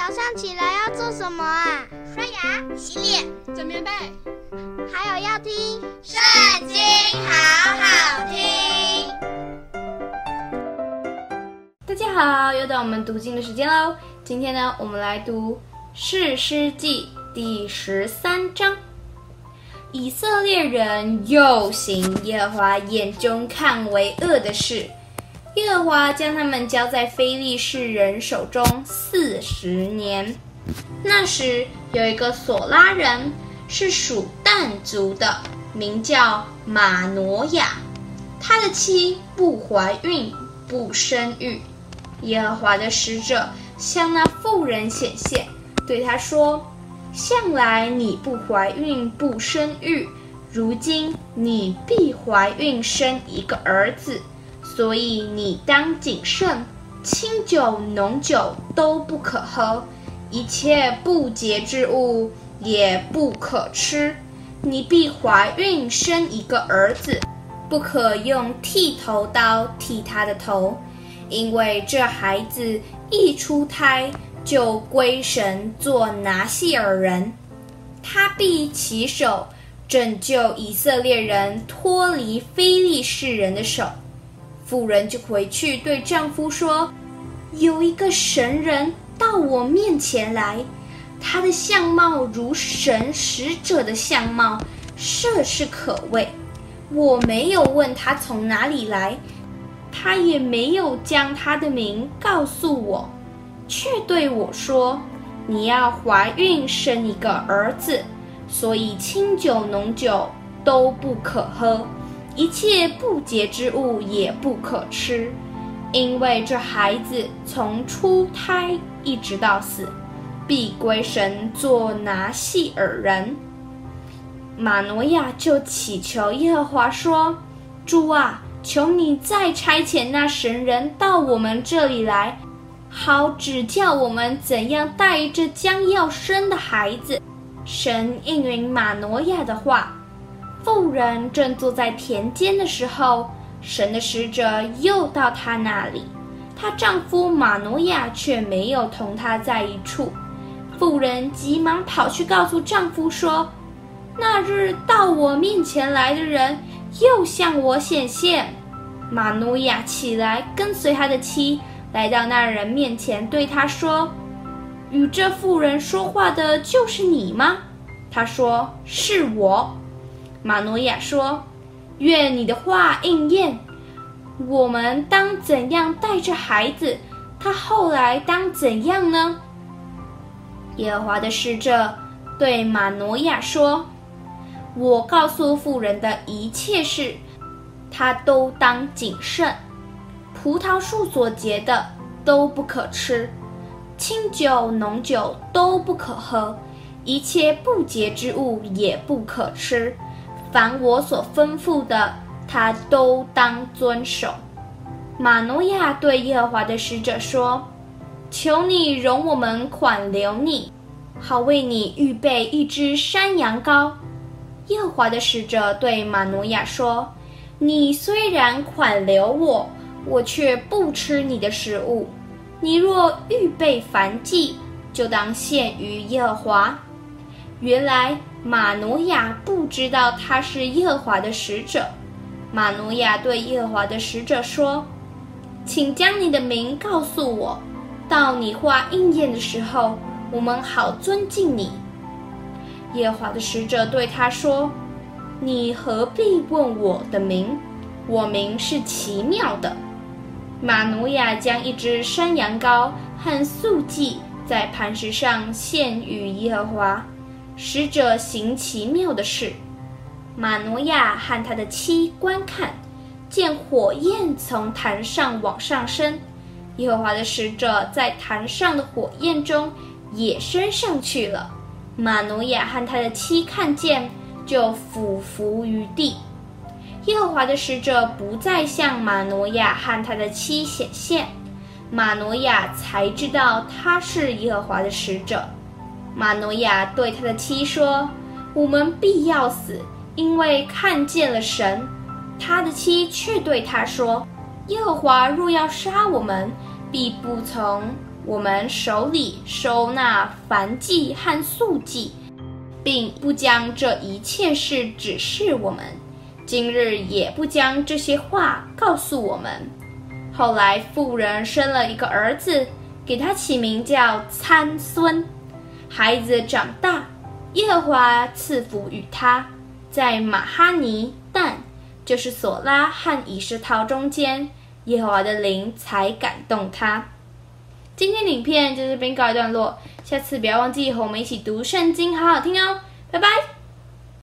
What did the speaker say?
早上起来要做什么啊？刷牙、洗脸、整棉被，还有要听《圣经》，好好听。大家好，又到我们读经的时间喽。今天呢，我们来读《士师记》第十三章。以色列人又行耶和华眼中看为恶的事。耶和华将他们交在非利士人手中四十年。那时有一个索拉人，是属但族的，名叫玛挪亚。他的妻不怀孕，不生育。耶和华的使者向那妇人显现，对他说：“向来你不怀孕，不生育，如今你必怀孕，生一个儿子。”所以你当谨慎，清酒浓酒都不可喝，一切不洁之物也不可吃。你必怀孕生一个儿子，不可用剃头刀剃他的头，因为这孩子一出胎就归神做拿细耳人，他必起手拯救以色列人脱离非利士人的手。妇人就回去对丈夫说：“有一个神人到我面前来，他的相貌如神使者的相貌，甚是可畏。我没有问他从哪里来，他也没有将他的名告诉我，却对我说：你要怀孕生一个儿子，所以清酒浓酒都不可喝。”一切不洁之物也不可吃，因为这孩子从出胎一直到死，必归神做拿细耳人。玛挪亚就祈求耶和华说：“主啊，求你再差遣那神人到我们这里来，好指教我们怎样带这将要生的孩子。”神应允玛挪亚的话。妇人正坐在田间的时候，神的使者又到她那里，她丈夫马努亚却没有同她在一处。妇人急忙跑去告诉丈夫说：“那日到我面前来的人又向我显现。”玛努亚起来跟随他的妻来到那人面前，对他说：“与这妇人说话的就是你吗？”他说：“是我。”玛诺亚说：“愿你的话应验。我们当怎样带着孩子？他后来当怎样呢？”耶和华的使者对玛诺亚说：“我告诉妇人的一切事，她都当谨慎。葡萄树所结的都不可吃，清酒浓酒都不可喝，一切不洁之物也不可吃。”凡我所吩咐的，他都当遵守。玛挪亚对耶和华的使者说：“求你容我们款留你，好为你预备一只山羊羔。”耶和华的使者对玛挪亚说：“你虽然款留我，我却不吃你的食物。你若预备燔祭，就当献于耶和华。”原来。玛挪亚不知道他是耶和华的使者。玛挪亚对耶和华的使者说：“请将你的名告诉我，到你话应验的时候，我们好尊敬你。”耶和华的使者对他说：“你何必问我的名？我名是奇妙的。”马努亚将一只山羊羔和素祭在磐石上献与耶和华。使者行奇妙的事，玛挪亚和他的妻观看，见火焰从坛上往上升，耶和华的使者在坛上的火焰中也升上去了。玛挪亚和他的妻看见，就俯伏于地。耶和华的使者不再向玛挪亚和他的妻显现，玛挪亚才知道他是耶和华的使者。玛挪亚对他的妻说：“我们必要死，因为看见了神。”他的妻却对他说：“耶和华若要杀我们，必不从我们手里收纳燔祭和素祭，并不将这一切事指示我们。今日也不将这些话告诉我们。后来妇人生了一个儿子，给他起名叫参孙。孩子长大，耶和华赐福与他，在马哈尼但，就是索拉和以实陶中间，耶和华的灵才感动他。今天影片就这边告一段落，下次不要忘记和我们一起读圣经，好好听哦，拜拜。